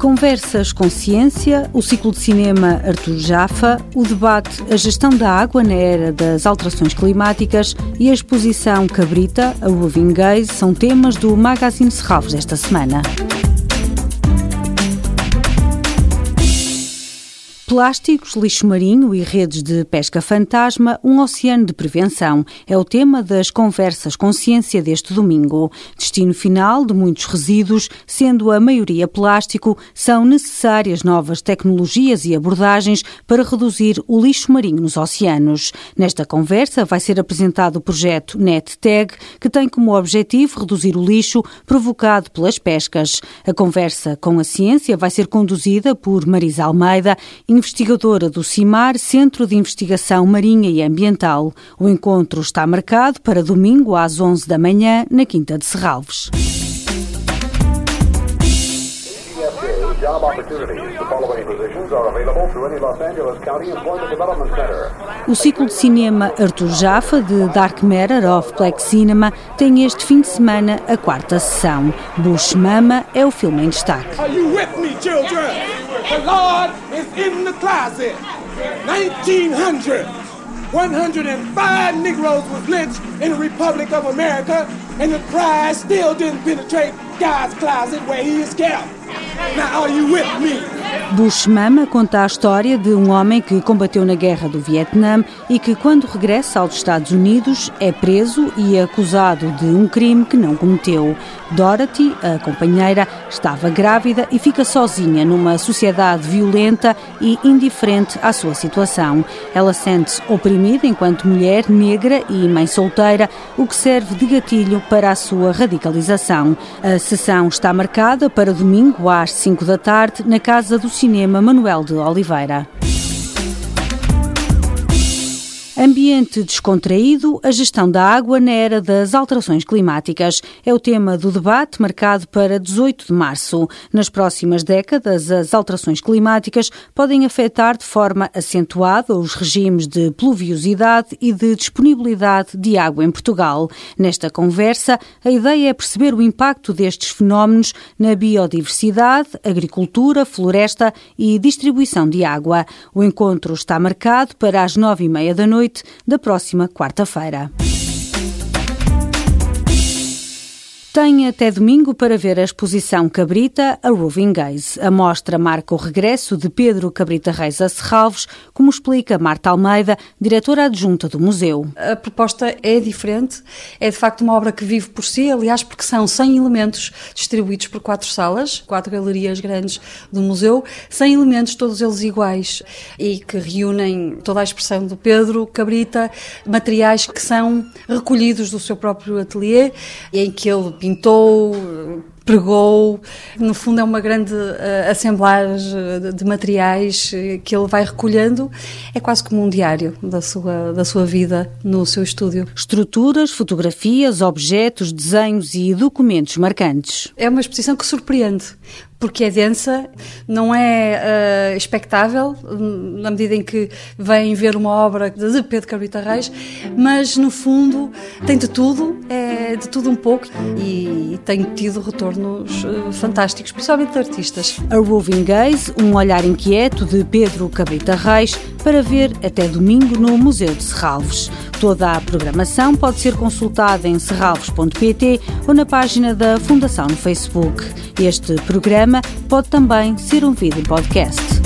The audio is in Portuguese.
Conversas com Ciência, o ciclo de cinema Artur Jafa, o debate A Gestão da Água na Era das Alterações Climáticas e a exposição Cabrita, a Roving Gaze são temas do Magazine Serralves desta semana. Plásticos, lixo marinho e redes de pesca fantasma, um oceano de prevenção é o tema das conversas com ciência deste domingo. Destino final de muitos resíduos, sendo a maioria plástico, são necessárias novas tecnologias e abordagens para reduzir o lixo marinho nos oceanos. Nesta conversa vai ser apresentado o projeto NetTag, que tem como objetivo reduzir o lixo provocado pelas pescas. A conversa com a ciência vai ser conduzida por Marisa Almeida, investigadora do CIMAR, Centro de Investigação Marinha e Ambiental. O encontro está marcado para domingo às 11 da manhã, na Quinta de Serralves. O ciclo de cinema Arthur Jaffa, de Dark Matter of Black Cinema, tem este fim de semana a quarta sessão. Bush Mama é o filme em destaque. Are you with me, children? The Lord is in the closet. 1900. 105 Negroes was lynched in the Republic of America, and the prize still didn't penetrate God's closet where he is kept. Now, are you with me? Bush Mama conta a história de um homem que combateu na guerra do Vietnã e que, quando regressa aos Estados Unidos, é preso e acusado de um crime que não cometeu. Dorothy, a companheira, estava grávida e fica sozinha numa sociedade violenta e indiferente à sua situação. Ela sente-se oprimida enquanto mulher negra e mãe solteira, o que serve de gatilho para a sua radicalização. A sessão está marcada para domingo às 5 da tarde na casa do Cinema Manuel de Oliveira. Ambiente descontraído, a gestão da água na era das alterações climáticas é o tema do debate marcado para 18 de março. Nas próximas décadas, as alterações climáticas podem afetar de forma acentuada os regimes de pluviosidade e de disponibilidade de água em Portugal. Nesta conversa, a ideia é perceber o impacto destes fenómenos na biodiversidade, agricultura, floresta e distribuição de água. O encontro está marcado para as nove e meia da noite noite da próxima quarta-feira. Tem até domingo para ver a exposição Cabrita, a Roving Gaze. A mostra marca o regresso de Pedro Cabrita Reis a Serralves, como explica Marta Almeida, diretora adjunta do museu. A proposta é diferente, é de facto uma obra que vive por si, aliás, porque são 100 elementos distribuídos por quatro salas, quatro galerias grandes do museu, 100 elementos, todos eles iguais, e que reúnem toda a expressão do Pedro Cabrita, materiais que são recolhidos do seu próprio ateliê, em que ele pintou, pregou. No fundo, é uma grande uh, assemblagem de, de, materiais eh, que ele vai recolhendo. É quase como um diário da sua, da sua vida no seu estúdio. Estruturas, fotografias, objetos, desenhos e documentos marcantes. É uma exposição que surpreende, porque é densa, não é uh, expectável, na medida em que vêm ver uma obra de Pedro Cabrita Reis, mas no fundo tem de tudo, é de tudo um pouco e, e tem tido retornos uh, fantásticos, principalmente artistas. A Roving Gaze, um olhar inquieto de Pedro Cabrita Reis, para ver até domingo no Museu de Serralves. Toda a programação pode ser consultada em serralves.pt ou na página da Fundação no Facebook. Este programa pode também ser ouvido em podcast.